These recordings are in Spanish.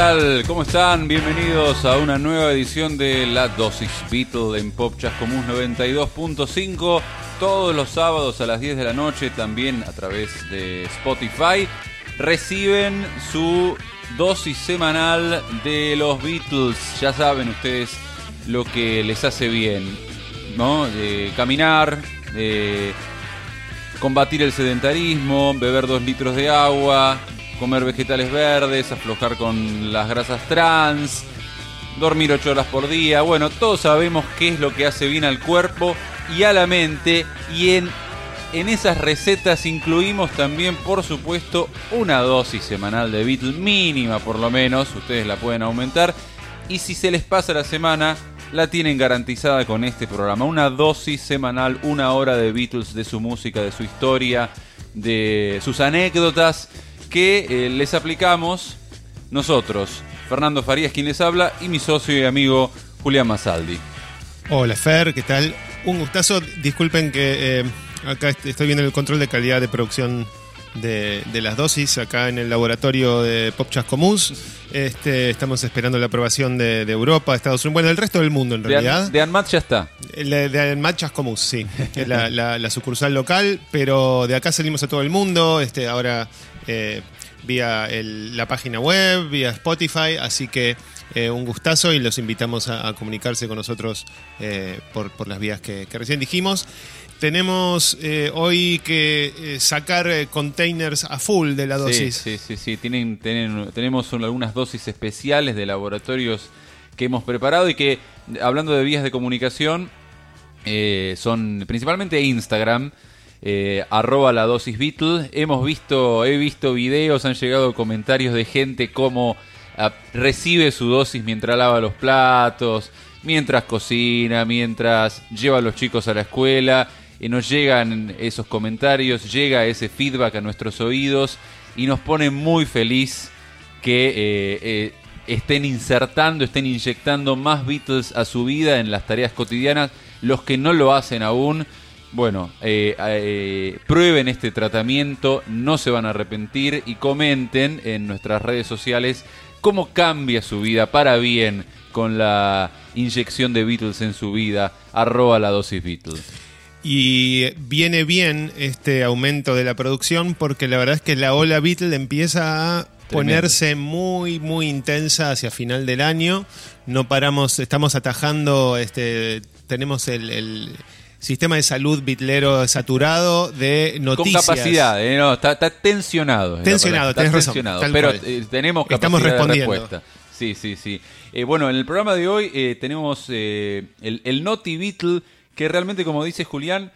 tal? ¿Cómo están? Bienvenidos a una nueva edición de La Dosis Beatle en Pop Chascomús 92.5 todos los sábados a las 10 de la noche también a través de Spotify reciben su dosis semanal de los Beatles. Ya saben ustedes lo que les hace bien, ¿no? De caminar, de combatir el sedentarismo, beber dos litros de agua, comer vegetales verdes, aflojar con las grasas trans, dormir ocho horas por día. Bueno, todos sabemos qué es lo que hace bien al cuerpo y a la mente. Y en, en esas recetas incluimos también, por supuesto, una dosis semanal de Beatles, mínima por lo menos. Ustedes la pueden aumentar. Y si se les pasa la semana, la tienen garantizada con este programa. Una dosis semanal, una hora de Beatles, de su música, de su historia, de sus anécdotas que eh, les aplicamos nosotros, Fernando Farías quien les habla y mi socio y amigo Julián Masaldi. Hola Fer, ¿qué tal? Un gustazo, disculpen que eh, acá estoy viendo el control de calidad de producción de, las dosis acá en el laboratorio de Pop Chascomús. Este, estamos esperando la aprobación de, Europa, de Estados Unidos, bueno, del resto del mundo en realidad. De, Anmat ya está. De, de Anmat Chascomús, sí, es la, la, sucursal local, pero de acá salimos a todo el mundo. Este, ahora eh, vía la página web, vía Spotify, así que eh, un gustazo y los invitamos a, comunicarse con nosotros eh, por, las vías que, recién dijimos. Tenemos hoy que sacar containers a full de la dosis. Sí, sí, sí, Tienen, tenemos algunas dosis especiales de laboratorios que hemos preparado y que, hablando de vías de comunicación, son principalmente Instagram eh, arroba la dosis Beatle. Hemos visto, he visto videos, han llegado comentarios de gente como ah, recibe su dosis mientras lava los platos, mientras cocina, mientras lleva a los chicos a la escuela. Y nos llegan esos comentarios, llega ese feedback a nuestros oídos y nos pone muy feliz que eh, eh, estén insertando, estén inyectando más Beatles a su vida en las tareas cotidianas. Los que no lo hacen aún, bueno, eh, eh, prueben este tratamiento, no se van a arrepentir y comenten en nuestras redes sociales cómo cambia su vida para bien con la inyección de Beatles en su vida, arroba la dosis Beatles. Y viene bien este aumento de la producción porque la verdad es que la ola Beatles empieza a ponerse muy, muy intensa hacia final del año. No paramos, estamos atajando, este, tenemos el sistema de salud bitlero saturado de noticias. Con capacidad, eh, no, está, tensionado. Tensionado, tenés razón. pero eh, tenemos capacidad Estamos respondiendo. de respuesta. Sí, sí, sí. Eh, bueno, en el programa de hoy tenemos el, el Noti Beatle, que realmente, como dice Julián,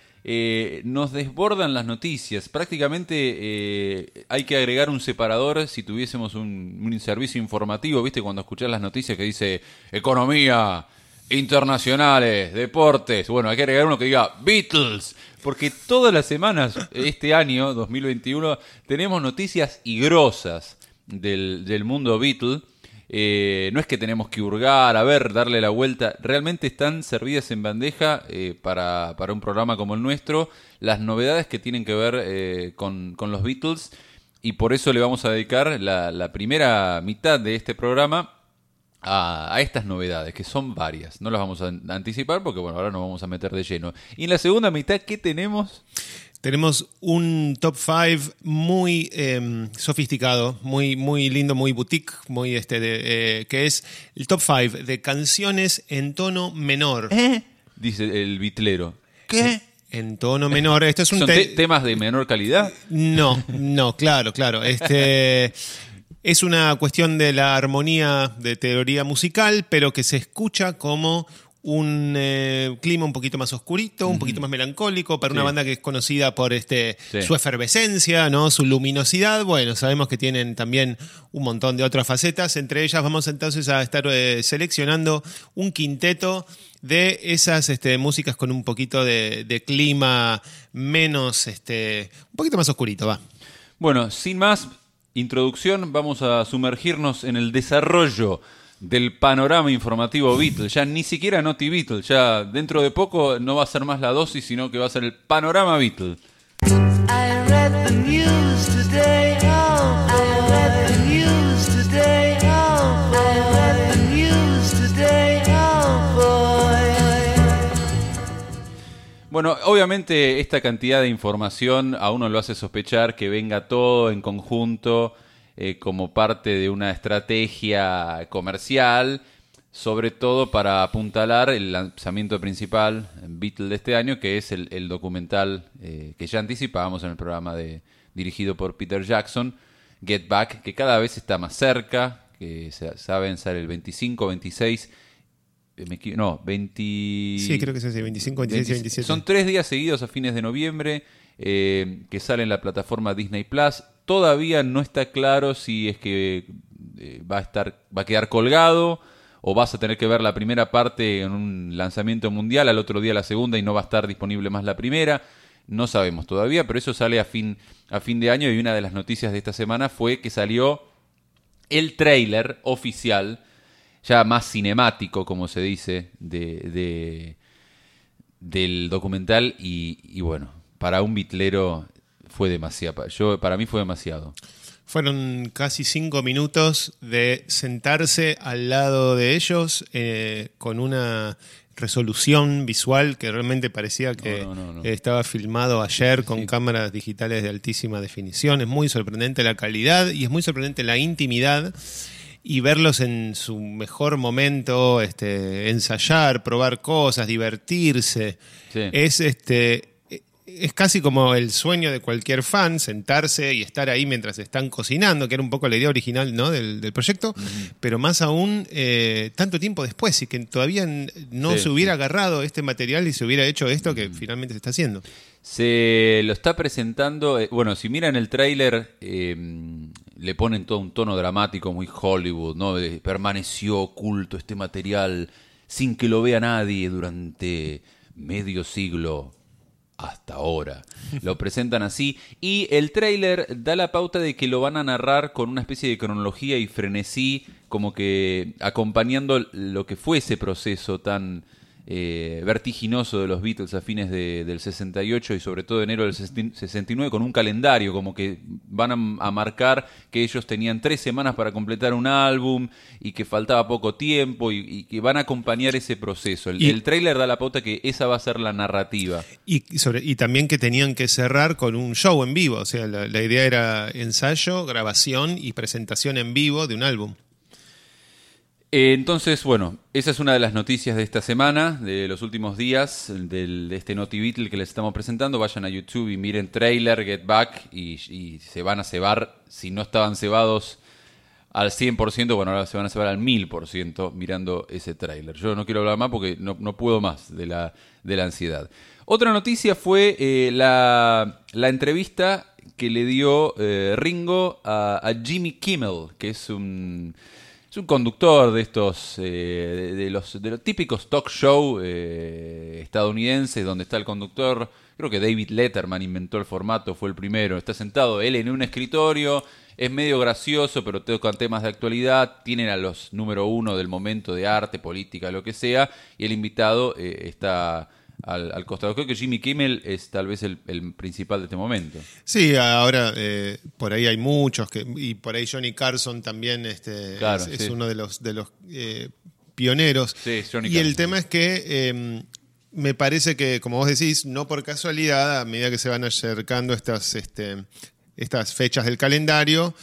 nos desbordan las noticias. Prácticamente hay que agregar un separador si tuviésemos un, un servicio informativo, ¿viste? Cuando escuchás las noticias que dice economía, internacionales, deportes. Bueno, hay que agregar uno que diga Beatles, porque todas las semanas, este año, 2021, tenemos noticias y grosas del, del mundo Beatles. Eh, no es que tenemos que hurgar, a ver, darle la vuelta. Realmente están servidas en bandeja eh, para, para, un programa como el nuestro las novedades que tienen que ver eh, con, con, los Beatles. Y por eso le vamos a dedicar la primera mitad de este programa a, estas novedades, que son varias. No las vamos a anticipar porque, bueno, ahora nos vamos a meter de lleno. Y en la segunda mitad, ¿qué tenemos? Tenemos un top 5 muy em, sofisticado, muy, muy lindo, muy boutique, muy este eh, que es el top 5 de canciones en tono menor. ¿Eh? Dice el bitlero. ¿Qué? En tono menor. Esto es un ¿Son temas de menor calidad? No, no, claro, claro. Este Es una cuestión de la armonía de teoría musical, pero que se escucha como un eh, clima un poquito más oscurito, un poquito más melancólico, para una banda que es conocida por este, su efervescencia, ¿no? su luminosidad. Bueno, sabemos que tienen también un montón de otras facetas. Entre ellas vamos entonces a estar eh, seleccionando un quinteto de esas este, músicas con un poquito de, de, clima menos, este, un poquito más oscurito, va. Bueno, sin más, introducción vamos a sumergirnos en el desarrollo del panorama informativo Beatles. Ya ni siquiera Noti Beatles, ya dentro de poco no va a ser más la dosis, sino que va a ser el panorama Beatles. Bueno, obviamente esta cantidad de información a uno lo hace sospechar que venga todo en conjunto eh, como parte de una estrategia comercial, sobre todo para apuntalar el lanzamiento principal Beatle de este año, que es el, documental eh, que ya anticipábamos en el programa de, dirigido por Peter Jackson, Get Back, que cada vez está más cerca, que saben sale el 25, 26 eh, no, 20... Sí, creo que es así, 25, 26 y 27. Son tres días seguidos a fines de noviembre eh, que sale en la plataforma Disney Plus. Todavía no está claro si es que eh, va a estar, va a quedar colgado o vas a tener que ver la primera parte en un lanzamiento mundial, al otro día la segunda y no va a estar disponible más la primera. No sabemos todavía, pero eso sale a fin, a fin de año y una de las noticias de esta semana fue que salió el trailer oficial ya más cinemático, como se dice, de, del documental y, bueno, para un bitlero fue demasiado. Yo, para mí fue demasiado. Fueron casi cinco minutos de sentarse al lado de ellos eh, con una resolución visual que realmente parecía que estaba filmado ayer con cámaras digitales de altísima definición. Es muy sorprendente la calidad y es muy sorprendente la intimidad y verlos en su mejor momento, este, ensayar, probar cosas, divertirse. Es este es casi como el sueño de cualquier fan, sentarse y estar ahí mientras están cocinando, que era un poco la idea original ¿no? del, proyecto, pero más aún eh, tanto tiempo después y que todavía no se hubiera agarrado este material y se hubiera hecho esto que finalmente se está haciendo. Se lo está presentando, eh, bueno, si miran el tráiler, eh, le ponen todo un tono dramático muy Hollywood, ¿no? permaneció oculto este material sin que lo vea nadie durante medio siglo hasta ahora. Lo presentan así y el tráiler da la pauta de que lo van a narrar con una especie de cronología y frenesí, como que acompañando lo que fue ese proceso tan eh, vertiginoso de los Beatles a fines del 68 y sobre todo enero del 69 con un calendario, como que van a, marcar que ellos tenían tres semanas para completar un álbum y que faltaba poco tiempo y, que van a acompañar ese proceso. El, el tráiler da la pauta que esa va a ser la narrativa. Y, sobre, y también que tenían que cerrar con un show en vivo, o sea, la idea era ensayo, grabación y presentación en vivo de un álbum. Eh, entonces, bueno, esa es una de las noticias de esta semana, de los últimos días, de este Naughty Beatle que les estamos presentando. Vayan a YouTube y miren trailer, Get Back, y, se van a cebar. Si no estaban cebados al 100%, bueno, ahora se van a cebar al 1000% mirando ese trailer. Yo no quiero hablar más porque no, puedo más de la, de la ansiedad. Otra noticia fue eh, la, entrevista que le dio eh, Ringo a Jimmy Kimmel, que es un es un conductor de estos, eh, de, los, típicos talk show eh, estadounidenses, donde está el conductor, creo que David Letterman inventó el formato, fue el primero, está sentado él en un escritorio, es medio gracioso, pero tocan temas de actualidad, tienen a los número uno del momento de arte, política, lo que sea, y el invitado eh, está al, costado. Creo que Jimmy Kimmel es tal vez el, principal de este momento. Sí, ahora eh, por ahí hay muchos, que, y por ahí Johnny Carson también este, es, uno de los, de los eh, pioneros. Sí, Johnny y el tema es que em, me parece que, como vos decís, no por casualidad, a medida que se van acercando estas, este, estas fechas del calendario,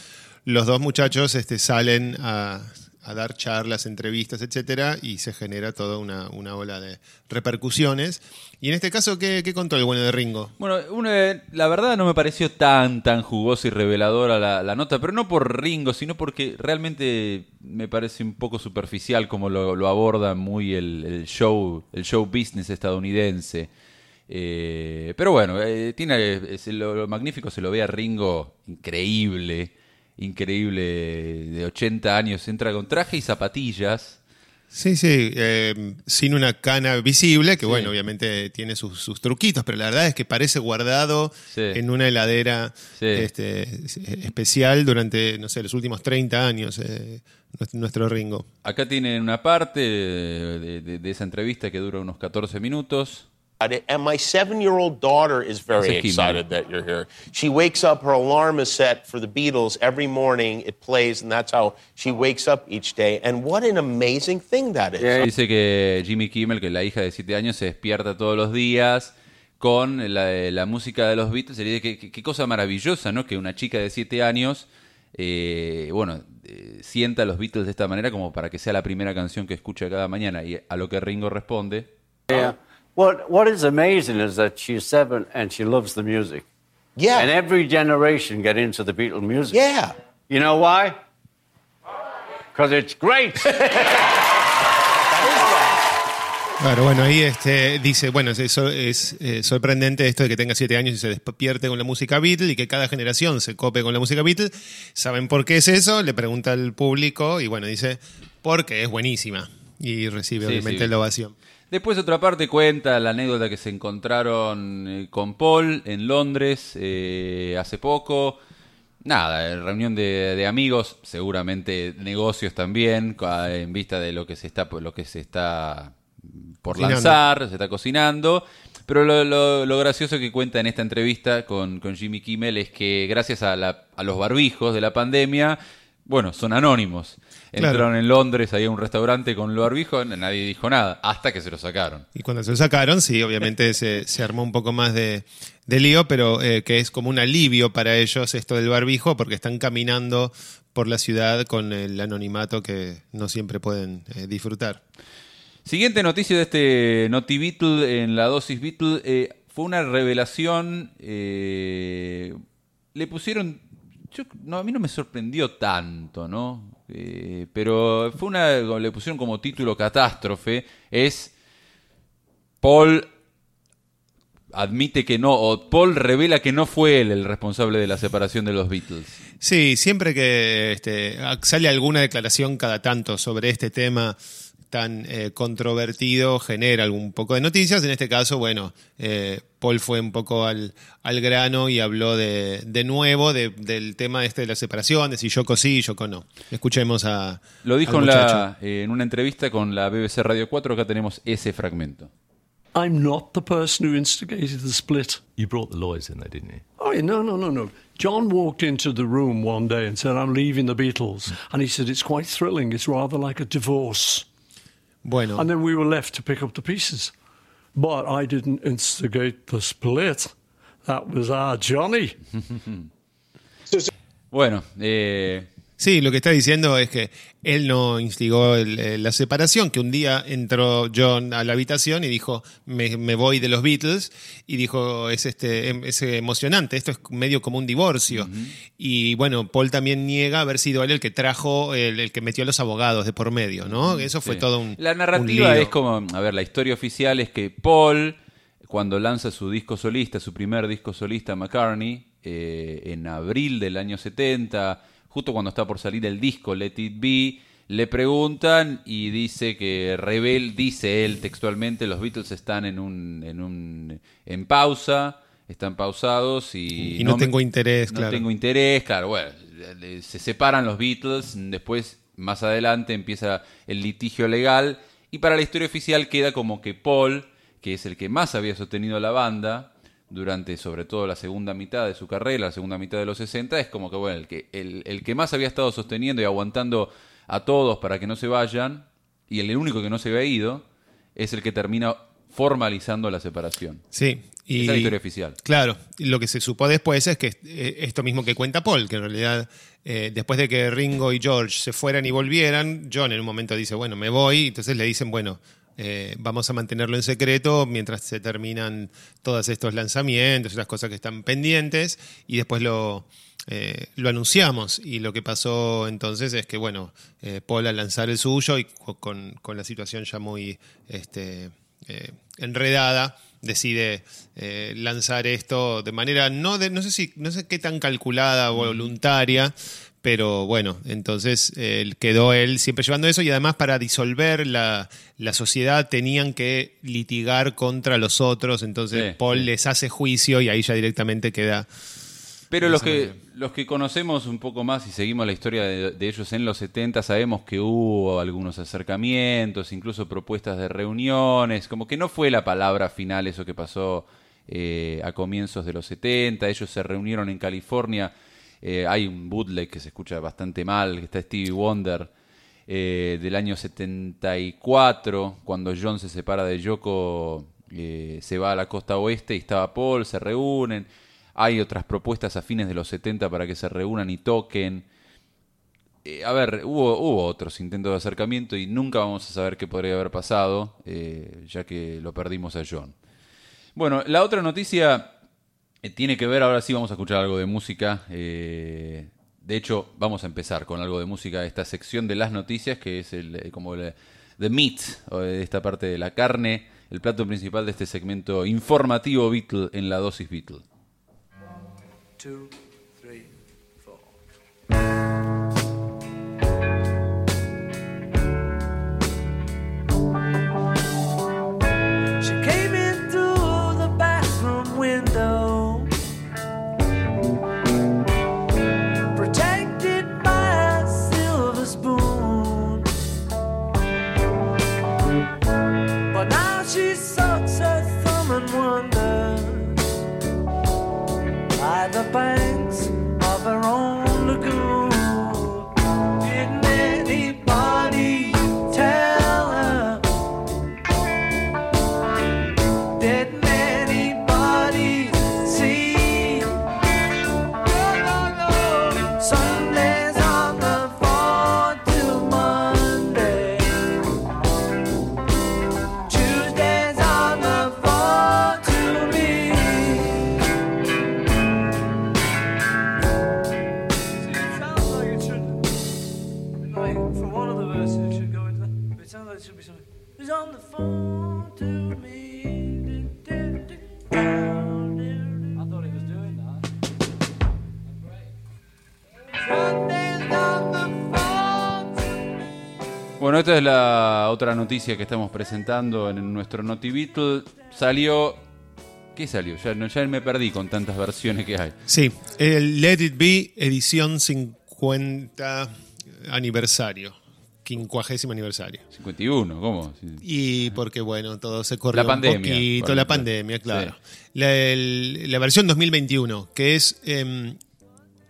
los dos muchachos este, salen a a dar charlas, entrevistas, etcétera, y se genera toda una, ola de repercusiones. Y en este caso, ¿qué, contó el bueno de Ringo? Bueno, la verdad no me pareció tan, tan jugosa y reveladora la, nota, pero no por Ringo, sino porque realmente me parece un poco superficial como lo, aborda muy el, show, el show business estadounidense. Eh, pero bueno, eh, tiene lo, magnífico se lo ve a Ringo increíble increíble de 80 años, entra con traje y zapatillas. Sí, sí, eh, sin una cana visible, que bueno, obviamente tiene sus, truquitos, pero la verdad es que parece guardado en una heladera este, especial durante, no sé, los últimos 30 años, eh, nuestro Ringo. Acá tienen una parte de, de esa entrevista que dura unos 14 minutos. And my seven year old daughter is very excited that you're here. She wakes up, her alarm is set for the Beatles every morning. It plays, and that's how she wakes up each day. And what an amazing thing that is. Dice que Jimmy Kimmel, que la hija de siete años, se despierta todos los días con la, música de los Beatles. Sería qué, qué, cosa maravillosa, ¿no? Que una chica de 7 años, eh, bueno, eh, sienta a los Beatles de esta manera como para que sea la primera canción que escucha cada mañana. Y a lo que Ringo responde. Yeah. What, what is amazing is that she's seven and she loves the music. Yeah. And every generation get into the Beatles music. Yeah. You know why? Because it's great. Claro, bueno, ahí este, dice, bueno, eso es eh, sorprendente esto de que tenga siete años y se despierte con la música Beatle y que cada generación se cope con la música Beatle. ¿Saben por qué es eso? Le pregunta al público y bueno, dice, porque es buenísima. Y recibe obviamente la ovación. Después otra parte cuenta la anécdota que se encontraron eh, con Paul en Londres eh, hace poco. Nada, reunión de, de, amigos, seguramente negocios también, en vista de lo que se está, lo que se está por lanzar, se está cocinando. Pero lo, lo, gracioso que cuenta en esta entrevista con, con Jimmy Kimmel es que gracias a, la, a, los barbijos de la pandemia, bueno, son anónimos. Entraron en Londres, ahí a un restaurante con los barbijos, nadie dijo nada, hasta que se lo sacaron. Y cuando se lo sacaron, sí, obviamente se, se, armó un poco más de, de lío, pero eh, que es como un alivio para ellos esto del barbijo, porque están caminando por la ciudad con el anonimato que no siempre pueden eh, disfrutar. Siguiente noticia de este Noti Beatle en la dosis Beatle eh, fue una revelación. Le pusieron. no, a mí no me sorprendió tanto, ¿no? Eh, pero fue una. Le pusieron como título catástrofe. Es. Paul admite que no, o Paul revela que no fue él el responsable de la separación de los Beatles. Sí, siempre que este, sale alguna declaración cada tanto sobre este tema, tan eh, controvertido genera algún poco de noticias. En este caso, bueno, eh, Paul fue un poco al, al grano y habló de, de nuevo del tema este de la separación, de si Yoko sí y Yoko no. Escuchemos a. Lo dijo en, la, en una entrevista con la BBC Radio 4, acá tenemos ese fragmento. I'm not the person who instigated the split. You brought the lawyers in there, didn't you? Oh, no, no, no, no. John walked into the room one day and said, I'm leaving the Beatles. And he said, It's quite thrilling. It's rather like a divorce. Bueno. And then we were left to pick up the pieces. But I didn't instigate the split. That was our Johnny. bueno, eh, Sí, lo que está diciendo es que él no instigó la separación, que un día entró John a la habitación y dijo, me, voy de los Beatles, y dijo, es, este, em, es emocionante, esto es medio como un divorcio. Y bueno, Paul también niega haber sido él el que trajo, el, que metió a los abogados de por medio, ¿no? Eso fue todo un... La narrativa es como, a ver, la historia oficial es que Paul, cuando lanza su disco solista, su primer disco solista, McCartney, eh, en abril del año 70, justo cuando está por salir el disco Let It Be, le preguntan y dice que Rebel, dice él textualmente, los Beatles están en un, en un en pausa, están pausados y, y no, tengo interés, no tengo interés, claro, bueno, se separan los Beatles, después más adelante empieza el litigio legal y para la historia oficial queda como que Paul, que es el que más había sostenido la banda, durante sobre todo la segunda mitad de su carrera, la segunda mitad de los 60, es como que, bueno, el que, el, que más había estado sosteniendo y aguantando a todos para que no se vayan, y el único que no se había ido, es el que termina formalizando la separación. Sí. Y, Esa es la historia oficial. Claro, y lo que se supo después es que eh, esto mismo que cuenta Paul, que en realidad eh, después de que Ringo y George se fueran y volvieran, John en un momento dice, bueno, me voy, entonces le dicen, bueno, eh, vamos a mantenerlo en secreto mientras se terminan todos estos lanzamientos las cosas que están pendientes y después lo, eh, lo anunciamos. Y lo que pasó entonces es que, bueno, eh, Paul al lanzar el suyo y con, con la situación ya muy este, enredada, decide lanzar esto de manera no de, no sé si no sé qué tan calculada o voluntaria pero bueno, entonces quedó él siempre llevando eso y además para disolver la, sociedad tenían que litigar contra los otros, entonces Paul les hace juicio y ahí ya directamente queda... Pero los que, los que conocemos un poco más y seguimos la historia de, ellos en los 70 sabemos que hubo algunos acercamientos, incluso propuestas de reuniones, como que no fue la palabra final eso que pasó eh, a comienzos de los 70, ellos se reunieron en California eh, hay un bootleg que se escucha bastante mal, que está Stevie Wonder, eh, del año 74, cuando John se separa de Yoko eh, se va a la costa oeste y estaba Paul, se reúnen. Hay otras propuestas a fines de los 70 para que se reúnan y toquen. A ver, hubo, otros intentos de acercamiento y nunca vamos a saber qué podría haber pasado, ya que lo perdimos a John. Bueno, la otra noticia eh, tiene que ver, ahora sí vamos a escuchar algo de música. de hecho, vamos a empezar con algo de música, esta sección de las noticias, que es el, como el, the meat, esta parte de la carne, el plato principal de este segmento informativo Beatle en la dosis Beatle. Esta es la otra noticia que estamos presentando en nuestro Noti Beatle. Salió. ¿Qué salió? Ya, ya me perdí con tantas versiones que hay. Sí, el Let It Be, edición 50 aniversario. Quincuagésimo aniversario. 51, ¿cómo? Y porque, bueno, todo se corrió la pandemia, un poquito. La pandemia, claro. La, versión 2021, que es em,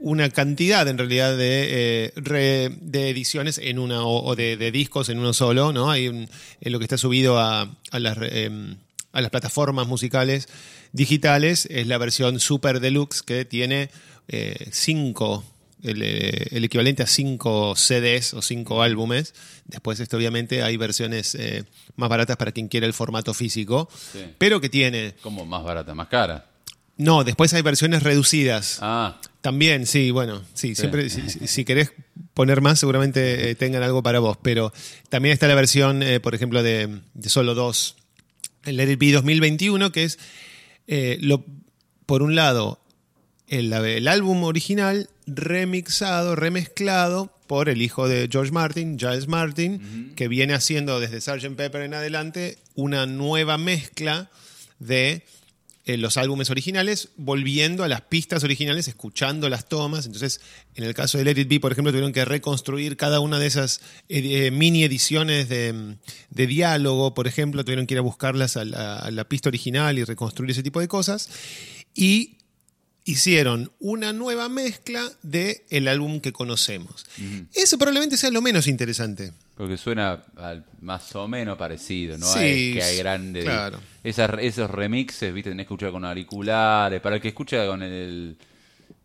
una cantidad en realidad de, eh, de ediciones en una o, de, discos en uno solo, ¿no? Hay en lo que está subido a, a, las, em, a las plataformas musicales digitales es la versión Super Deluxe que tiene eh, cinco eh, el, equivalente a cinco CDs o cinco álbumes. Después, esto obviamente, hay versiones más baratas para quien quiera el formato físico, pero que tiene... ¿Cómo más barata? ¿Más cara? No, después hay versiones reducidas. Ah. También, sí, bueno, sí, siempre, si, querés poner más, seguramente eh, tengan algo para vos, pero también está la versión, eh, por ejemplo, de, solo dos, el Let It Be 2021, que es, eh, lo, por un lado, el, el, álbum original remixado, remezclado por el hijo de George Martin, Giles Martin, que viene haciendo desde Sgt. Pepper en adelante una nueva mezcla de eh, los álbumes originales, volviendo a las pistas originales, escuchando las tomas. Entonces, en el caso de Let It Be, por ejemplo, tuvieron que reconstruir cada una de esas eh, mini ediciones de, diálogo, por ejemplo, tuvieron que ir a buscarlas a la, pista original y reconstruir ese tipo de cosas. Y hicieron una nueva mezcla del el álbum que conocemos. Eso probablemente sea lo menos interesante. Porque suena más o menos parecido, ¿no? Sí, que hay grandes. esos remixes, viste, tenés que escuchar con auriculares. Para el que escucha con el.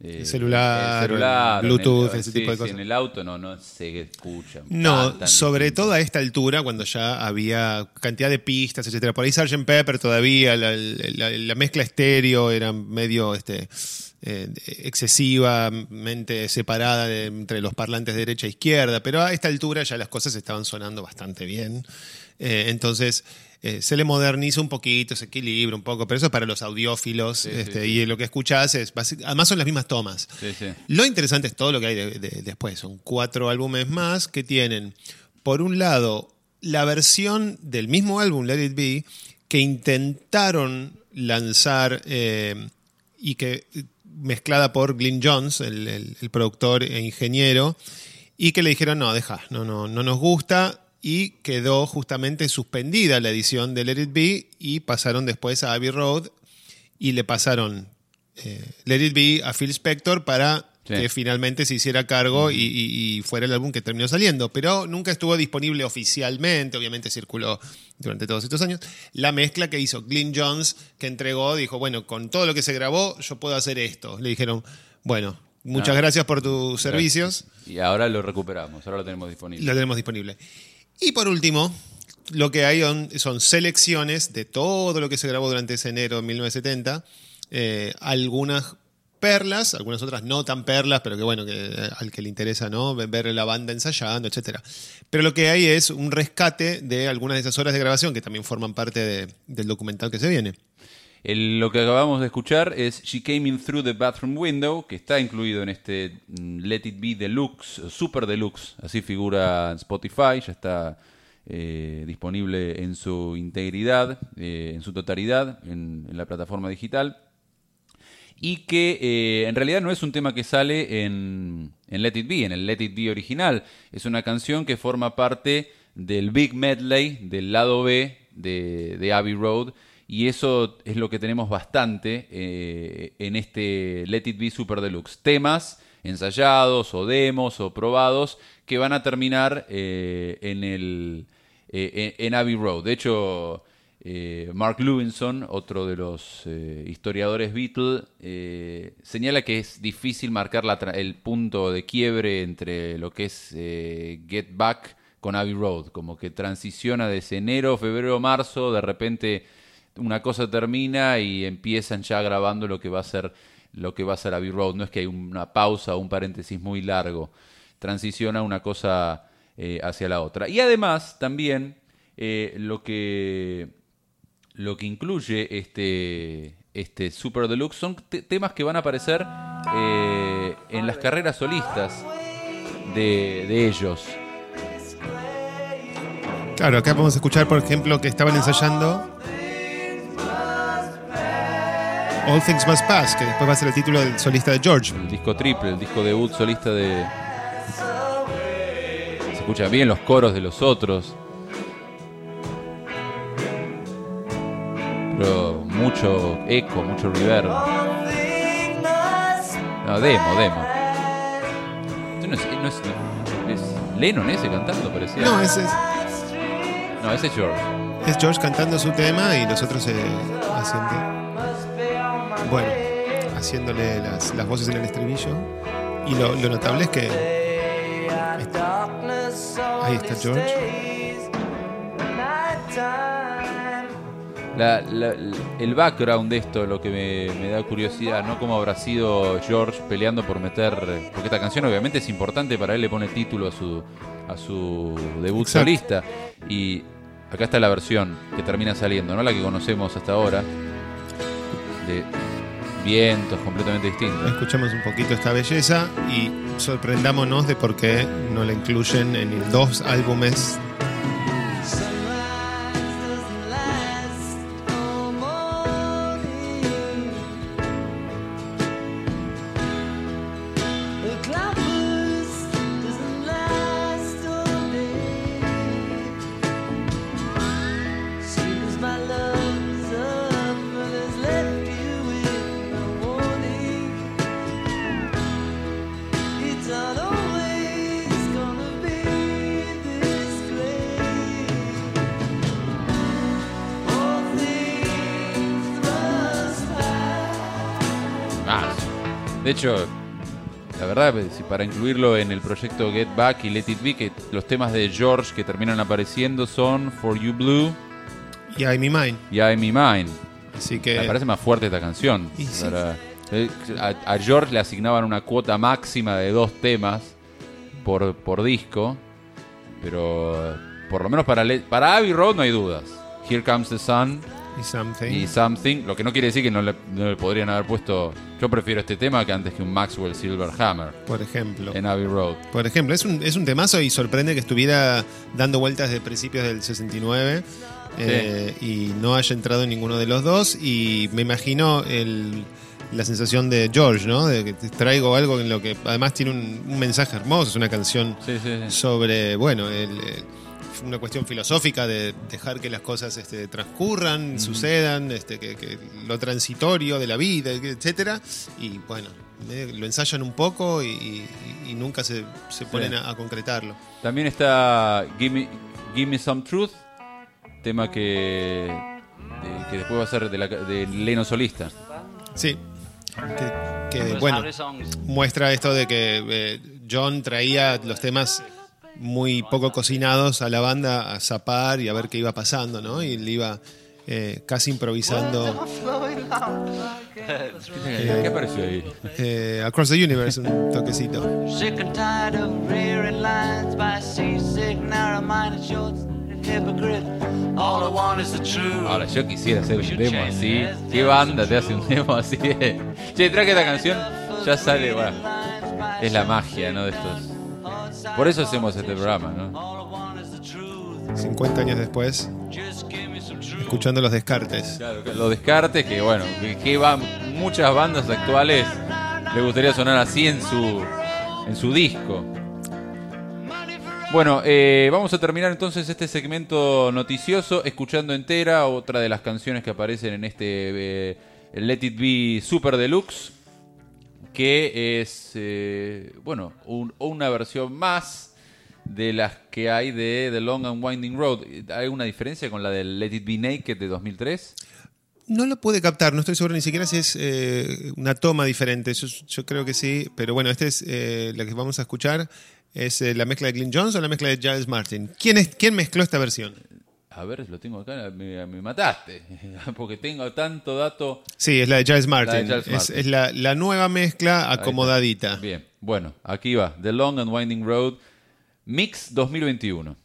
Eh, celular, Bluetooth, ese tipo de cosas. en el auto no, no se escucha. No, sobre todo a esta altura, cuando ya había cantidad de pistas, etcétera. Por ahí Sgt. Pepper todavía, la, la mezcla estéreo era medio este, eh, excesivamente separada entre los parlantes de derecha e izquierda, pero a esta altura ya las cosas estaban sonando bastante bien. Eh, entonces eh, se le moderniza un poquito, se equilibra un poco, pero eso es para los audiófilos este, y lo que escuchás es, además son las mismas tomas. Lo interesante es todo lo que hay después, son cuatro álbumes más que tienen, por un lado, la versión del mismo álbum, Let It Be, que intentaron lanzar y que mezclada por Glyn Jones, el, productor e ingeniero, y que le dijeron, no, deja, no, no, no nos gusta, y quedó justamente suspendida la edición de Let It Be, y pasaron después a Abbey Road, y le pasaron eh, Let It Be a Phil Spector para Sí. que finalmente se hiciera cargo y, y- y fuera el álbum que terminó saliendo. Pero nunca estuvo disponible oficialmente, obviamente circuló durante todos estos años. La mezcla que hizo Glyn Jones, que entregó, dijo, bueno, con todo lo que se grabó, yo puedo hacer esto. Le dijeron, bueno, muchas Ah. gracias por tus servicios. Y ahora lo recuperamos, ahora lo tenemos disponible. Lo tenemos disponible. Y por último, lo que hay son, selecciones de todo lo que se grabó durante ese enero de 1970. eh, algunas perlas, algunas otras no tan perlas, pero que bueno, que eh, al que le interesa, ¿no? Ver- la banda ensayando, etcétera. Pero lo que hay es un rescate de algunas de esas horas de grabación que también forman parte de- del documental que se viene. Lo que acabamos de escuchar es She Came In Through the Bathroom Window, que está incluido en este mm, Let It Be Deluxe, eh, Super Deluxe, así figura en Spotify, ya está eh, disponible en su integridad, eh, en su totalidad, en, la plataforma digital. Y que en realidad no es un tema que sale en, en Let It Be, en el Let It Be original. Es una canción que forma parte del Big Medley, del lado B de Abbey Road. Y eso es lo que tenemos bastante eh, en este Let It Be Super Deluxe. Temas ensayados o demos o probados que van a terminar eh, en el eh, en, Abbey Road. De hecho, eh, Mark Lewinson, otro de los eh, historiadores Beatle, señala que es difícil marcar el punto de quiebre entre lo que es Get Back con Abbey Road, como que transiciona desde enero, febrero, marzo, de repente una cosa termina y empiezan ya grabando lo que va a ser lo que va a ser Abbey Road. No es que hay una pausa o un paréntesis muy largo. Transiciona una cosa eh, hacia la otra. Y además, también eh, lo que lo que incluye este este Super Deluxe son te- temas que van a aparecer eh, en las carreras solistas de, de ellos. Claro, acá a escuchar, por ejemplo, que estaban ensayando All Things Must Pass, que después va a ser el título del solista de George. El disco triple, el disco debut solista de. Se escuchan bien los coros de los otros. Pero mucho eco, mucho reverb. No, demo, demo. Esto no es, no es, es Lennon ese cantando, parecía. No, ese es, No, ese es George. es George cantando su tema y los otros eh, haciendo. Bueno, haciéndole las, las voces en el estribillo. Y lo, lo notable es que. Ahí está George. La- la- el background de esto, lo que me, me da curiosidad, ¿no? Cómo habrá sido George peleando por meter. Porque esta canción, obviamente, es importante para él, le pone título a su, a su debut Exacto. solista. Y acá está la versión que termina saliendo, ¿no? La que conocemos hasta ahora. De completamente distintos. Escuchamos un poquito esta belleza y sorprendámonos de por qué no la incluyen en dos álbumes. Hecho, la verdad, si para incluirlo en el proyecto Get Back y Let It Be, que los temas de George que terminan apareciendo son For You Blue Y I'm Me Mine. y I'm Me Mine. Así que. Me parece más fuerte esta canción. Y sí. Para- eh, a, a George le asignaban una cuota máxima de dos temas por, por disco, pero eh, por lo menos para, Le- para Abbey Road no hay dudas. Here Comes the Sun y Something. y Something, lo que no quiere decir que no le, no le podrían haber puesto. Yo prefiero este tema que antes que un Maxwell Silver Hammer por ejemplo. en Abbey Road. Por ejemplo, es un, es un temazo y sorprende que estuviera dando vueltas de principios del 69 eh, y no haya entrado en ninguno de los dos. Y me imagino el- la sensación de George, ¿no? De que traigo algo en lo que además tiene un, un mensaje hermoso, es una canción Sí, sí, sí. sobre, bueno, el- el- una cuestión filosófica de dejar que las cosas este, transcurran, sucedan, este, que, que lo transitorio de la vida, etcétera. Y bueno, que lo ensayan un poco y, y- y nunca se, se ponen a, a concretarlo. También está Gimme, Gimme Some Truth, tema que, de- que después va a ser de, la, de Leno solista. Sí. Que, que, bueno, muestra esto de que eh, John traía los temas muy poco cocinados a la banda a zapar y a ver qué iba pasando, ¿no? Y le iba eh, casi improvisando ¿Qué apareció ahí? eh, Across the Universe, un toquecito. Ahora, yo quisiera hacer un demo así. ¿Qué banda te hace un demo así? che, trae que esta canción ya sale, bueno. Es la magia, ¿no? De estos. Por eso hacemos este programa, ¿no? 50 años después, escuchando los descartes. Claro, los descartes, que bueno, que, que van muchas bandas actuales le gustaría sonar así en su en su disco. Bueno, eh, vamos a terminar entonces este segmento noticioso escuchando entera otra de las canciones que aparecen en este eh, Let It Be Super Deluxe, que es, eh, bueno, un- una versión más de las que hay de The Long and Winding Road. ¿Hay una diferencia con la del Let It Be Naked de 2003? No lo pude captar, no estoy seguro ni siquiera si es eh, una toma diferente. Yo, creo que sí, pero bueno, este es eh, la que vamos a escuchar. ¿Es eh, la mezcla de Glyn Jones o la mezcla de Giles Martin? ¿Quién, es, ¿Quién mezcló esta versión? A ver, lo tengo acá, me, me mataste, porque tengo tanto dato. Sí, es la de Giles Martin. Es, Martin. es la, la nueva mezcla acomodadita. Bien, bueno, aquí va, The Long and Winding Road, Mix 2021.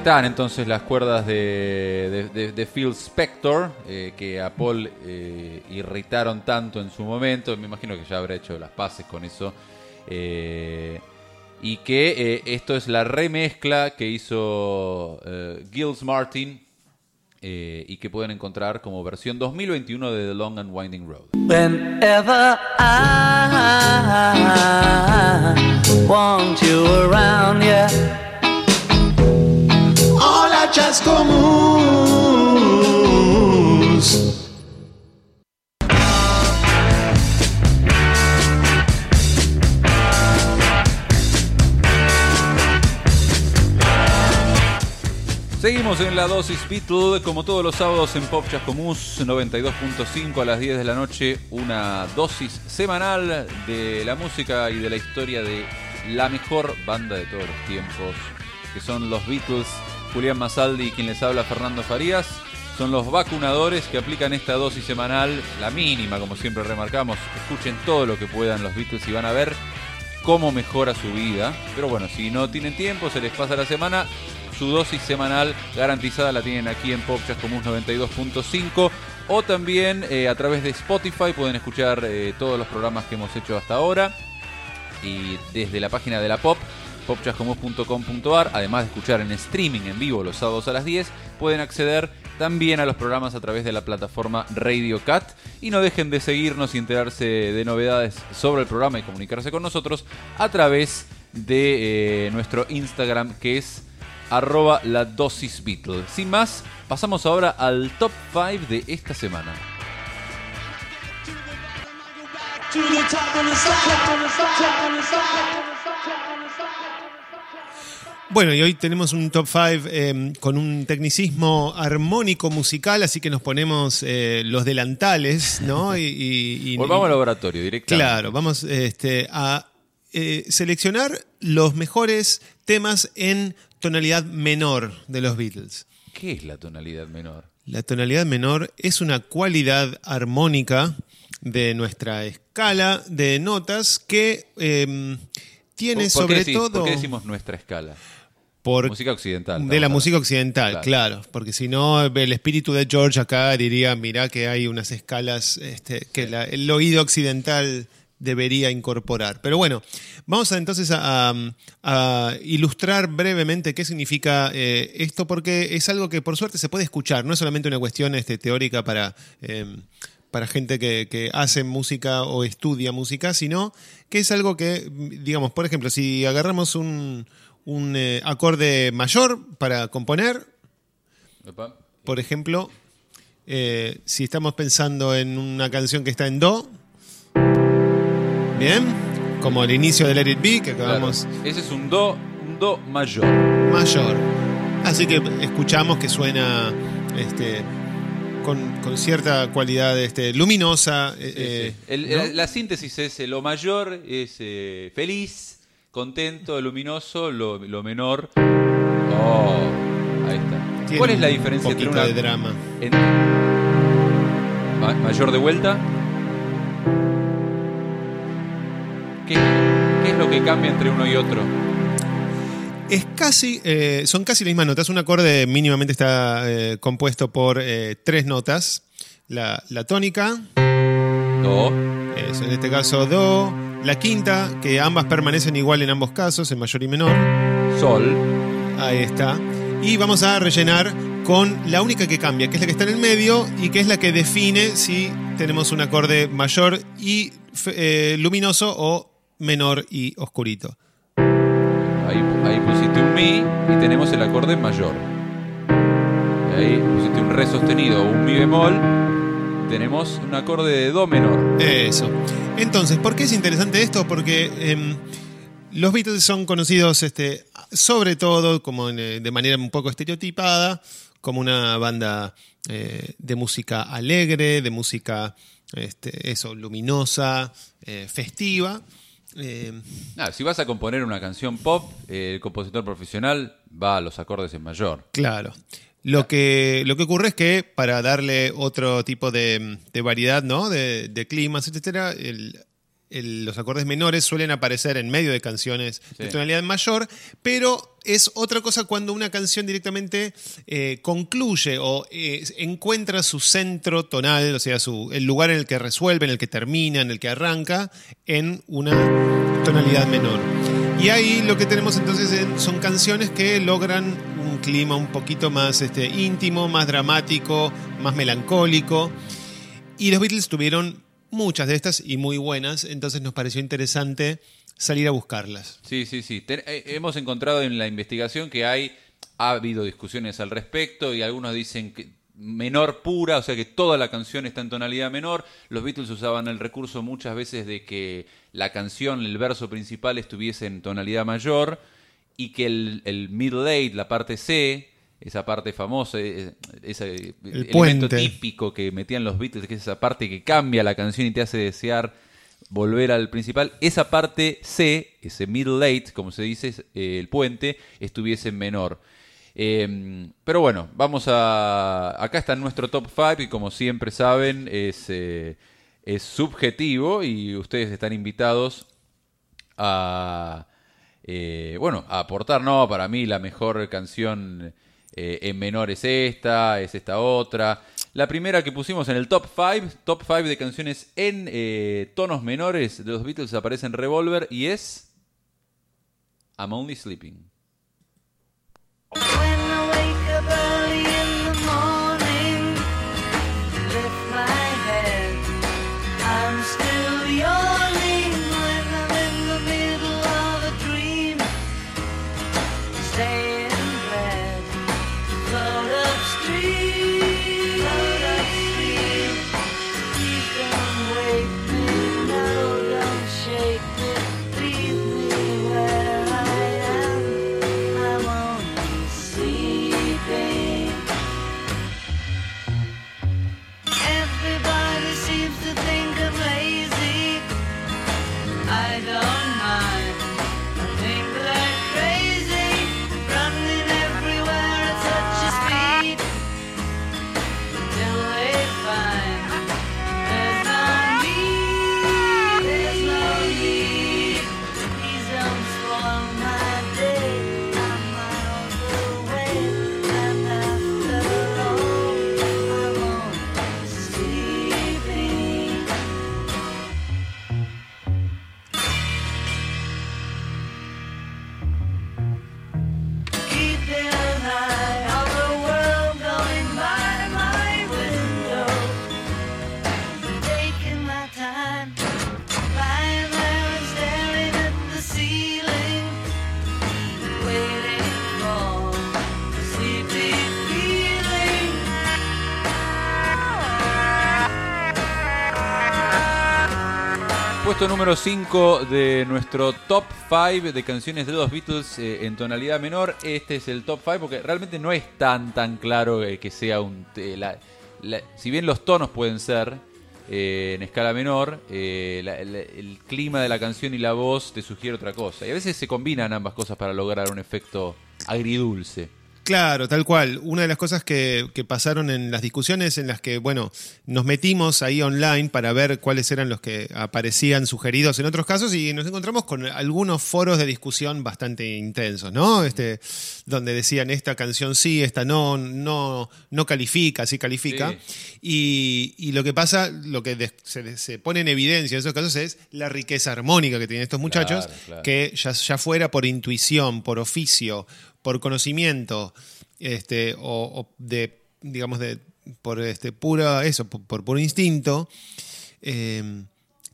Están entonces las cuerdas de, de- Phil Spector, eh, que a Paul eh, irritaron tanto en su momento, me imagino que ya habrá hecho las paces con eso, eh, y que esto es la remezcla que hizo Gilles Martin y que pueden encontrar como versión 2021 de The Long and Winding Road. Seguimos en la dosis Beatle, como todos los sábados en Pop Chascomús 92.5 a las 10 de la noche, una dosis semanal de la música y de la historia de la mejor banda de todos los tiempos, que son los Beatles, Julián Masaldi quien les habla Fernando Farías. Son los vacunadores que aplican esta dosis semanal, la mínima, como siempre remarcamos. Escuchen todo lo que puedan los Beatles y van a ver cómo mejora su vida. Pero bueno, si no tienen tiempo, se les pasa la semana. Su dosis semanal garantizada la tienen aquí en Pop Común 92.5 o también eh, a través de Spotify pueden escuchar eh, todos los programas que hemos hecho hasta ahora y desde la página de la Pop popchascomús.com.ar, además de escuchar en streaming en vivo los sábados a las 10, pueden acceder también a los programas a través de la plataforma Radio Cat. Y no dejen de seguirnos y enterarse de novedades sobre el programa y comunicarse con nosotros a través de eh, nuestro Instagram que es arroba la dosis. Sin más, pasamos ahora al top 5 de esta semana. Bueno, y hoy tenemos un top 5 eh, con un tecnicismo armónico musical, así que nos ponemos eh, los delantales, ¿no? Y, y- y- Volvamos al laboratorio directamente. Claro, vamos este, a eh, seleccionar los mejores temas en tonalidad menor de los Beatles. ¿Qué es la tonalidad menor? La tonalidad menor es una cualidad armónica de nuestra escala de notas que eh, tiene ¿Por- por qué sobre decís- todo ¿Por qué decimos nuestra escala? Por música occidental. de la música occidental, Claro. claro. porque si no el espíritu de George acá diría, mira que hay unas escalas este, que la- el oído occidental debería incorporar. Pero bueno, vamos a, entonces a, a- a ilustrar brevemente qué significa eh, esto, porque es algo que por suerte se puede escuchar, no es solamente una cuestión este, teórica para... eh, para gente que, que hace música o estudia música, sino que es algo que, digamos, por ejemplo, si agarramos un, un eh, acorde mayor para componer, por ejemplo, eh, si estamos pensando en una canción que está en Do, bien, como el inicio de Let It Be, que Claro. acabamos Ese es un do, un do mayor. mayor. Así que escuchamos que suena este, con, con cierta cualidad este, luminosa. eh, Sí, sí. El- ¿no? la, la síntesis es lo mayor es feliz, contento, luminoso, lo, lo menor. Oh, ahí está. Tiene ¿Cuál es la un diferencia entre una de drama. en- ma- mayor de vuelta? ¿Qué, qué es lo que cambia entre uno y otro? Es casi, eh, son casi las mismas notas. Un acorde mínimamente está eh, compuesto por eh, tres notas. La, la tónica, Do, eso, en este caso Do, la quinta, que ambas permanecen igual en ambos casos, en mayor y menor. sol, Ahí está. Y vamos a rellenar con la única que cambia, que es la que está en el medio y que es la que define si tenemos un acorde mayor y eh, luminoso o menor y oscurito. Ahí, ahí pusiste un mi y tenemos el acorde mayor. Y ahí pusiste un re sostenido o un mi bemol. Tenemos un acorde de do menor. Eso. Entonces, ¿por qué es interesante esto? Porque em, los Beatles son conocidos, este, sobre todo, como en, eh, de manera un poco estereotipada, como una banda eh, de música alegre, de música, este, eso, luminosa, eh, festiva. Em, si vas a componer una canción pop, el compositor profesional va a los acordes en mayor. Claro. Lo que, lo que ocurre es que para darle otro tipo de, de variedad, ¿no? De, de climas, etcétera, el- el- los acordes menores suelen aparecer en medio de canciones de tonalidad mayor, pero es otra cosa cuando una canción directamente eh, concluye o eh, encuentra su centro tonal, o sea, su, el lugar en el que resuelve, en el que termina, en el que arranca, en una tonalidad menor. Y ahí lo que tenemos entonces en- son canciones que logran un clima un poquito más este, íntimo, más dramático, más melancólico. Y los Beatles tuvieron muchas de estas y muy buenas, entonces nos pareció interesante salir a buscarlas. Sí, sí, sí. Eh, hemos encontrado en la investigación que hay, ha habido discusiones al respecto y algunos dicen que menor pura, o sea que toda la canción está en tonalidad menor. Los Beatles usaban el recurso muchas veces de que la canción, el verso principal estuviese en tonalidad mayor y que el, el middle eight, la parte C, esa parte famosa, eh, ese El elemento puente. típico que metían los Beatles, que es esa parte que cambia la canción y te hace desear volver al principal. Esa parte C, ese middle late, como se dice, eh, el puente, estuviese en menor. Eh, pero bueno, vamos a. Acá está nuestro top 5 y como siempre saben, es, eh, es subjetivo y ustedes están invitados a. eh, bueno, a aportar, no, para mí la mejor canción eh, en menor es esta, es esta otra. La primera que pusimos en el top 5, top 5 de canciones en eh, tonos menores de los Beatles aparece en Revolver y es I'm Only Sleeping. Puesto número 5 de nuestro top 5 de canciones de los Beatles eh, en tonalidad menor. Este es el top 5 porque realmente no es tan tan claro eh, que sea un... eh, si bien los tonos pueden ser en escala menor, el clima de la canción y la voz te sugiere otra cosa. Y a veces se combinan ambas cosas para lograr un efecto agridulce. Claro, tal cual. Una de las cosas que, que pasaron en las discusiones en las que, bueno, nos metimos ahí online para ver cuáles eran los que aparecían sugeridos en otros casos y nos encontramos con algunos foros de discusión bastante intensos, ¿no? Este, donde decían esta canción sí, esta no, no, no califica, sí califica. Y, y lo que pasa, lo que se, se pone en evidencia en esos casos es la riqueza armónica que tienen estos muchachos, Claro, claro. que ya, ya fuera por intuición, por oficio, por conocimiento, este, o, o de, digamos, de, por este pura, eso, por, por puro instinto, eh,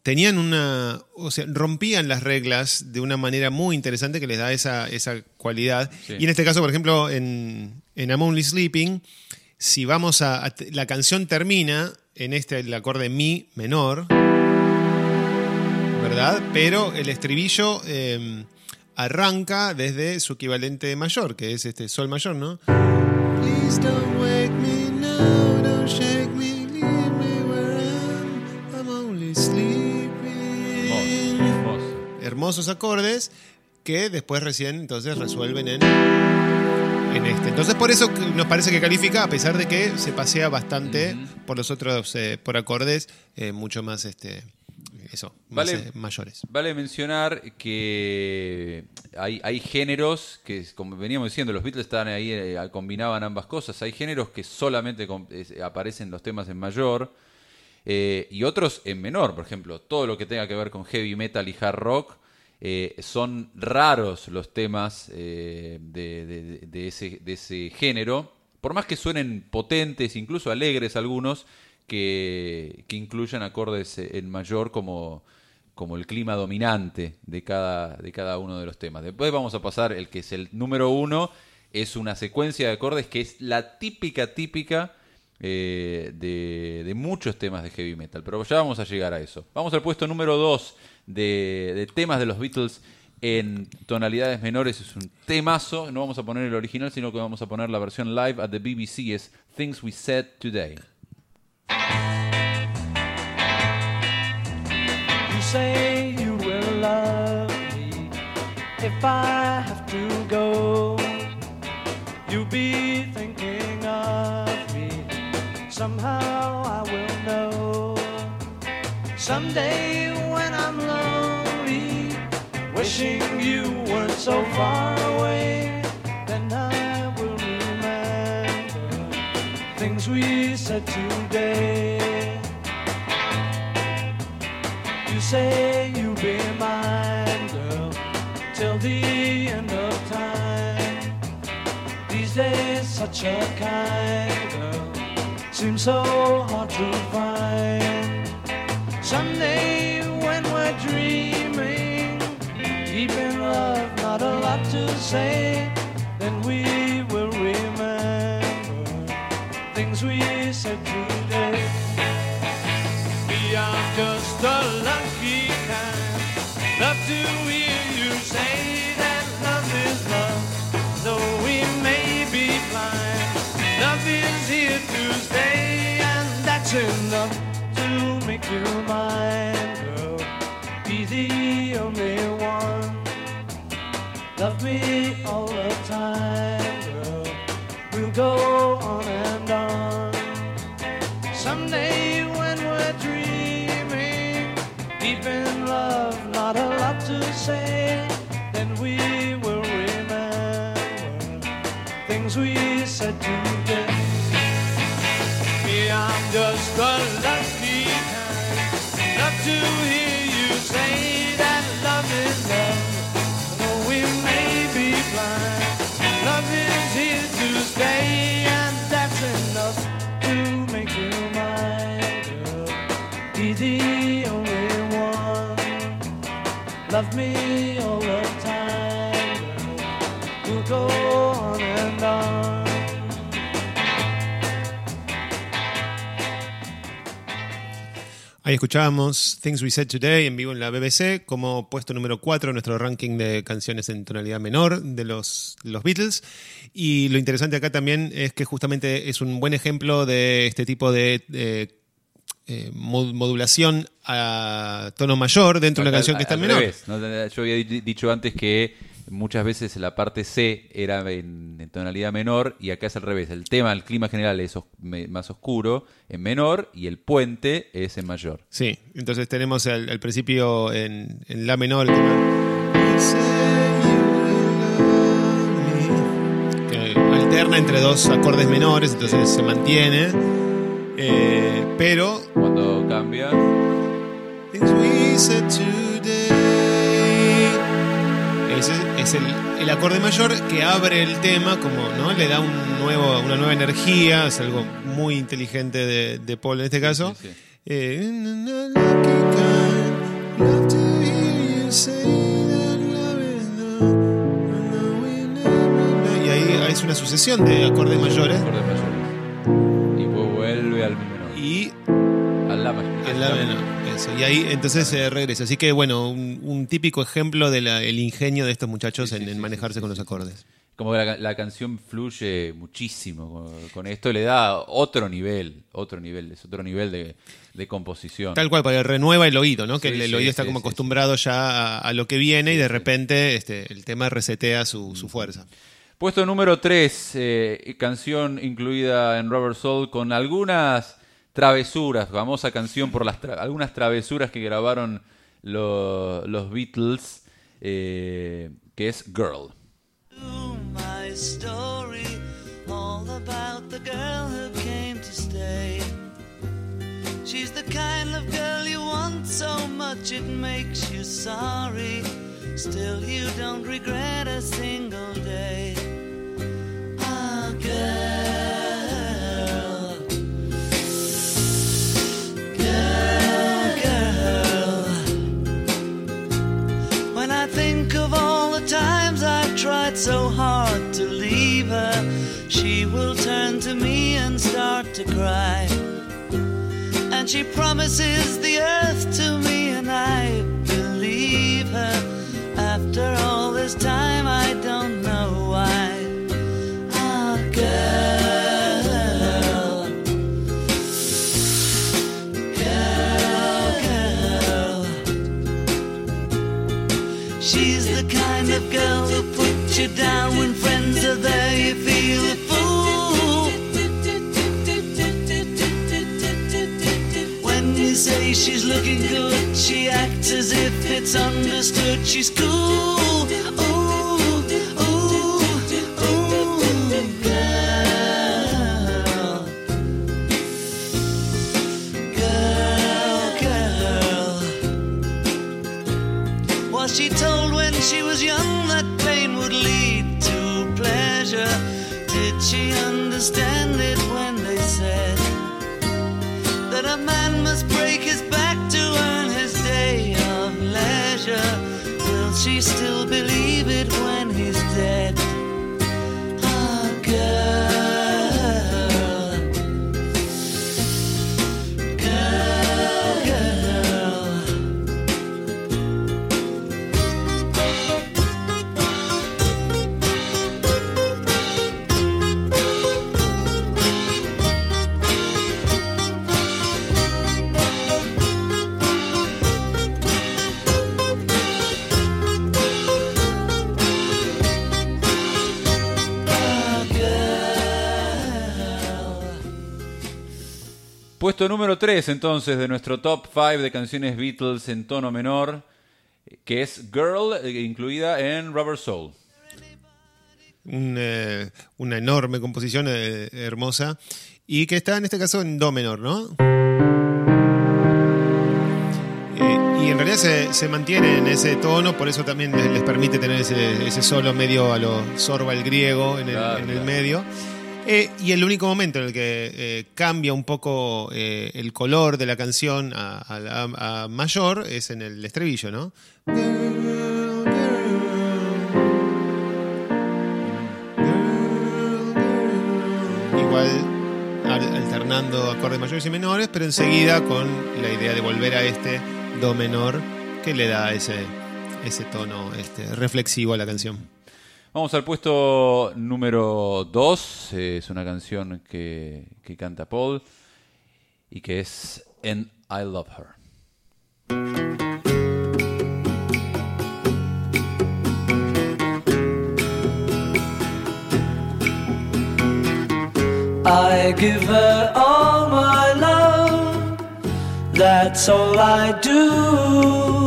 tenían una, o sea, rompían las reglas de una manera muy interesante que les da esa, esa cualidad. Sí. Y en este caso, por ejemplo, en, en I'm Only Sleeping, si vamos a, a- la canción termina en este, el acorde mi menor, ¿verdad? Pero el estribillo eh, arranca desde su equivalente mayor, que es este sol mayor, ¿no? Please don't wake me now, don't shake me, leave me where I am, I'm only sleeping. Hermoso, hermoso. Hermosos acordes que después recién entonces resuelven en, en este. Entonces por eso nos parece que califica, a pesar de que se pasea bastante por los otros, eh, por acordes eh, mucho más, este, eso, Vale. eh, mayores. Vale mencionar que hay, hay géneros que, como veníamos diciendo, los Beatles estaban ahí, eh, combinaban ambas cosas. Hay géneros que solamente aparecen los temas en mayor eh, y otros en menor. Por ejemplo, todo lo que tenga que ver con heavy metal y hard rock son raros los temas de, de- de ese, de ese género. Por más que suenen potentes, incluso alegres algunos, que, que incluyan acordes eh, en mayor como, como el clima dominante de cada, de cada uno de los temas. Después vamos a pasar el que es el número uno, es una secuencia de acordes que es la típica, típica eh, de, de muchos temas de heavy metal. Pero ya vamos a llegar a eso. Vamos al puesto número dos de, de temas de los Beatles en tonalidades menores es un temazo. No vamos a poner el original, sino que vamos a poner la versión live at the BBC. Es Things We Said Today. You say you will love me if I have to go. You'll be thinking of me. Somehow I will know. Someday when I'm lonely, wishing you weren't so far we said today. You say you'll be mine, girl, till the end of time. These days, such a kind girl seems so hard to find. Someday, when we're dreaming, deep in love, not a lot to say, Love Ahí escuchábamos Things We Said Today en vivo en la BBC como puesto número 4 en nuestro ranking de canciones en tonalidad menor de los, los Beatles. Y lo interesante acá también es que justamente es un buen ejemplo de este tipo de eh, eh, mod- modulación a tono mayor dentro de una canción que está en al menor. revés, ¿no? Yo había di- dicho antes que muchas veces la parte C era en, en tonalidad menor y acá es al revés. El tema, el clima general es os- me- más oscuro en menor y el puente es en mayor. Sí, entonces tenemos al, al principio en, en La menor el tema que alterna entre dos acordes menores, entonces se mantiene. eh, pero Cuando cambia, es el, el acorde mayor que abre el tema, como no le da un nuevo, una nueva energía, es algo muy inteligente de, de Paul en este caso. sí, sí. Eh, y ahí es una sucesión de acordes mayores acordes mayores. Y después vuelve al menor. y Al la mayor. Al la menor, eso. Y ahí entonces se regresa. Así que bueno, un, un típico ejemplo del el ingenio de estos muchachos Sí, sí, en, manejarse sí, con los acordes. Como que la, la canción fluye muchísimo con, con esto, le da otro nivel, otro nivel, es otro nivel de, de composición. Tal cual, porque renueva el oído, ¿no? Que el, oído está como acostumbrado ya a, a lo que viene y de repente este, el tema resetea su, su fuerza. Puesto número 3, canción incluida en Rubber Soul con algunas travesuras, famosa canción por las tra- algunas travesuras que grabaron lo- los Beatles, eh, que es Girl. She's the kind of girl you want so much it makes you sorry. Still, you don't regret a single day. To me and start to cry. And she promises the earth to me, and I believe her. After all this time, I don't know why. Ah, girl, girl. She's the kind of girl who puts you down when she's looking good, she acts as if it's understood. She's cool. Ooh, ooh, ooh, girl. Girl, girl. Was she told when she was young that pain would lead to pleasure? Did she understand it when still believe Puesto número 3 entonces de nuestro top 5 de canciones Beatles en tono menor, que es Girl, eh, incluida en Rubber Soul. Un, eh, una enorme composición eh, hermosa y que está en este caso en do menor, ¿no? Y en realidad se, se mantiene en ese tono, por eso también les, les permite tener ese, ese solo medio a lo sorba el griego en el, Claro, en el claro. medio. Eh, y el único momento en el que eh, cambia un poco eh, el color de la canción a, a a mayor es en el estribillo, ¿no? Igual al- alternando acordes mayores y menores, pero enseguida con la idea de volver a este do menor que le da ese, ese tono este, reflexivo a la canción. Vamos al puesto número 2. Es una canción que, que canta Paul y que es And I Love Her. I give her all my love, that's all I do.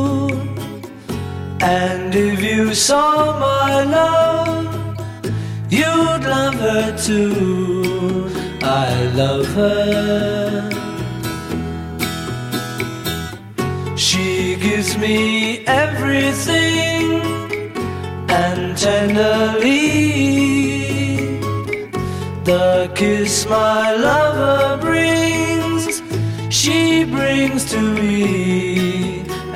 And if you saw my love, you'd love her too. I love her. She gives me everything and tenderly the kiss my lover brings, she brings to me,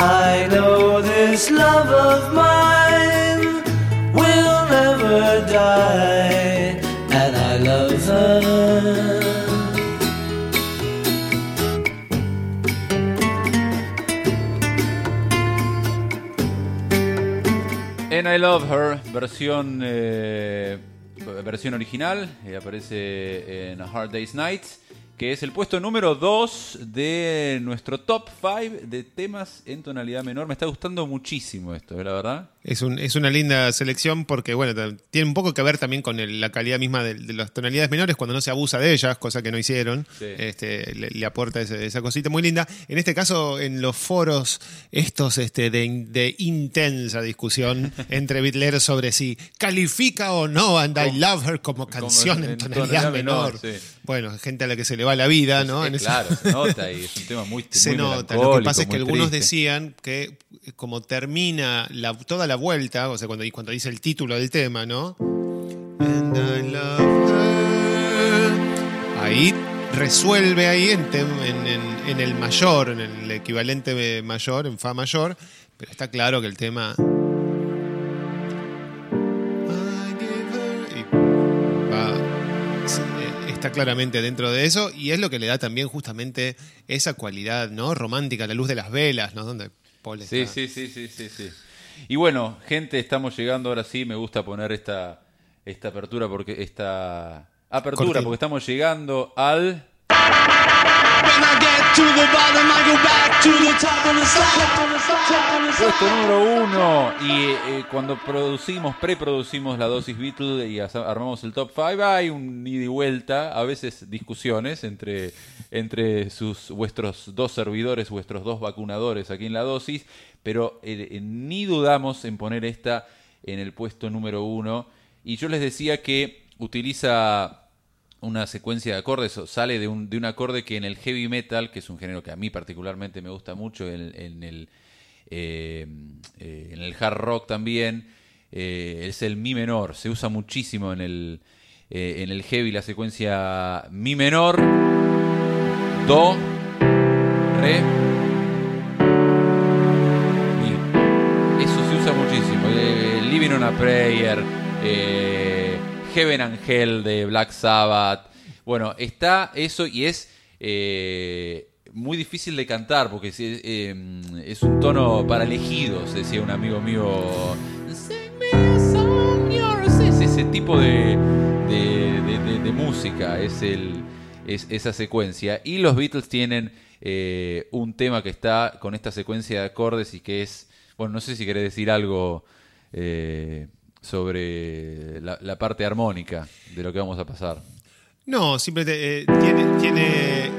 I know this love of mine will never die, and I love her. And I Love Her, versión, eh, versión original, eh, aparece en A Hard Day's Night, que es el puesto número 2 de nuestro top 5 de temas en tonalidad menor. Me está gustando muchísimo esto, ¿eh? la verdad. Es, un- es una linda selección porque, bueno, tiene un poco que ver también con el- la calidad misma de, de las tonalidades menores cuando no se abusa de ellas, cosa que no hicieron. Sí. Este, le, le aporta ese- esa cosita muy linda. En este caso, en los foros estos este, de, in- de intensa discusión entre bitleros sobre si califica o no And I Love Her como canción en, en tonalidad, tonalidad menor. menor, sí. Bueno, gente a la que se le va la vida, ¿no? Es En ese- claro, se nota y es un tema muy se muy nota. Lo que pasa es que algunos triste. decían que como termina toda la vuelta, o sea, cuando, dice el título del tema, ¿no? And I love. Ahí resuelve ahí en, el mayor, en el equivalente mayor, en fa mayor, pero está claro que el tema... Eh, está claramente dentro de eso y es lo que le da también justamente esa cualidad no romántica la luz de las velas no donde Paul Sí, está- sí, sí, sí, sí, sí. Y bueno, gente, estamos llegando ahora sí, me gusta poner esta, esta apertura porque esta apertura porque estamos llegando al puesto número uno y eh, cuando producimos, preproducimos la dosis Beatle y armamos el top 5 hay un ida y vuelta, a veces discusiones entre, entre sus vuestros dos servidores, vuestros dos vacunadores aquí en la dosis, pero eh, eh, ni dudamos en poner esta en el puesto número uno. Y yo les decía que utiliza una secuencia de acordes, sale de un, de un acorde que en el heavy metal, que es un género que a mí particularmente me gusta mucho, en, el, eh, eh, en el hard rock también, eh, es el mi menor, se usa muchísimo en el, en el heavy la secuencia mi menor, do, re. Eso se usa muchísimo. Living on a Prayer, eh, Heaven and Hell de Black Sabbath. Bueno, está eso y es eh, muy difícil de cantar porque es, eh, es un tono para elegidos, decía un amigo mío. Es ese tipo de, música, es, el, es esa secuencia. Y los Beatles tienen eh, un tema que está con esta secuencia de acordes y que es, bueno, no sé si querés decir algo sobre la, parte armónica de lo que vamos a pasar. no simplemente eh, tiene tiene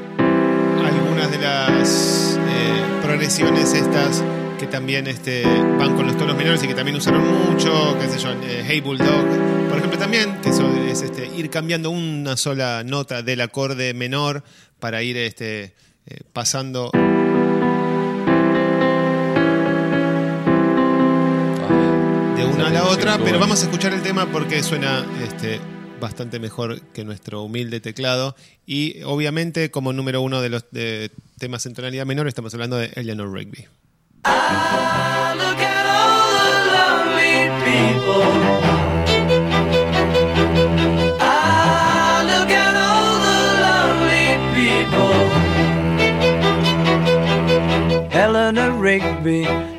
algunas de las eh, progresiones estas que también este, van con los tonos menores y que también usaron mucho, qué sé yo, eh, Hey Bulldog, por ejemplo también, que eso es este, ir cambiando una sola nota del acorde menor para ir este, eh, pasando pero vamos a escuchar el tema porque suena este, bastante mejor que nuestro humilde teclado. Y obviamente, como número uno de los temas en tonalidad menor, estamos hablando de Eleanor Rigby. Eleanor Rigby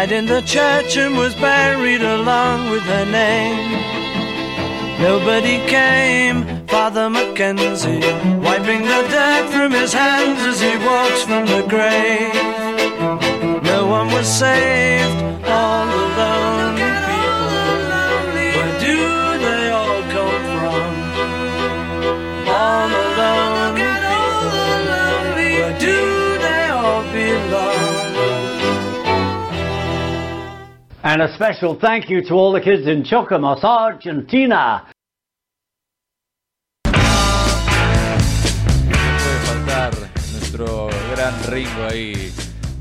died in the church and was buried along with her name. Nobody came, Father Mackenzie, wiping the dirt from his hands as he walks from the grave. No one was saved, all people. Where do they all come from? All lonely. Where do they all belong? And a special thank you to all the kids in Chocomas, Argentina. puede faltar nuestro gran Ringo ahí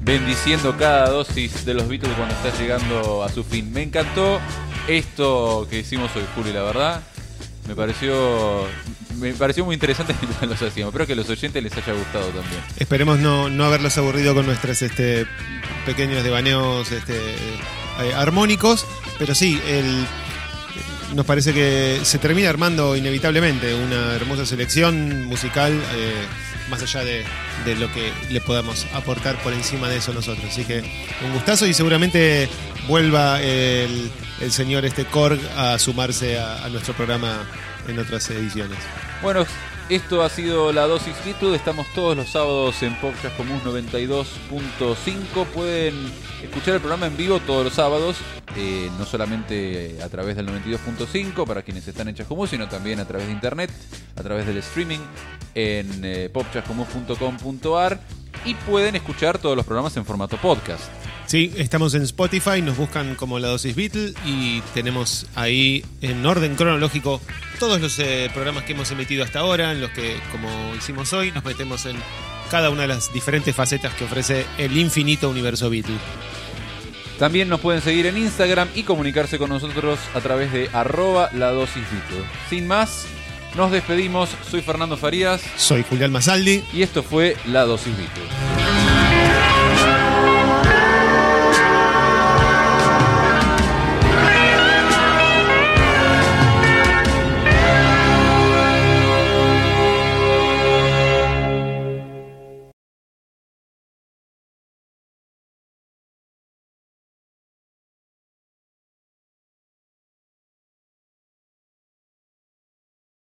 bendiciendo cada dosis de los Beatles cuando está llegando a su fin. Me encantó esto que hicimos hoy, Juli, la verdad. Me pareció, me pareció muy interesante mientras los hacíamos. Espero que a los oyentes les haya gustado también. Esperemos no, no haberlos aburrido con nuestros este, pequeños devaneos este, eh, armónicos, pero sí, el, nos parece que se termina armando inevitablemente una hermosa selección musical, eh, más allá de, lo que le podamos aportar por encima de eso nosotros. Así que un gustazo y seguramente vuelva el, el señor este Korg a sumarse a, a nuestro programa en otras ediciones. Bueno, esto ha sido la dosis Beatles. Estamos todos los sábados en Popcast Común 92.5. Pueden escuchar el programa en vivo todos los sábados, eh, no solamente a través del 92.5 para quienes están en Chascomús, sino también a través de internet, a través del streaming en eh, popchascomús.com.ar y pueden escuchar todos los programas en formato podcast. Sí, estamos en Spotify, nos buscan como la dosis Beatle y tenemos ahí en orden cronológico todos los eh, programas que hemos emitido hasta ahora, en los que, como hicimos hoy, nos metemos en cada una de las diferentes facetas que ofrece el infinito universo Beatle. También nos pueden seguir en Instagram y comunicarse con nosotros a través de arroba la dosis Beatle. Sin más, nos despedimos. Soy Fernando Farías Soy Julián Masaldi. y esto fue La Dosis Beatle.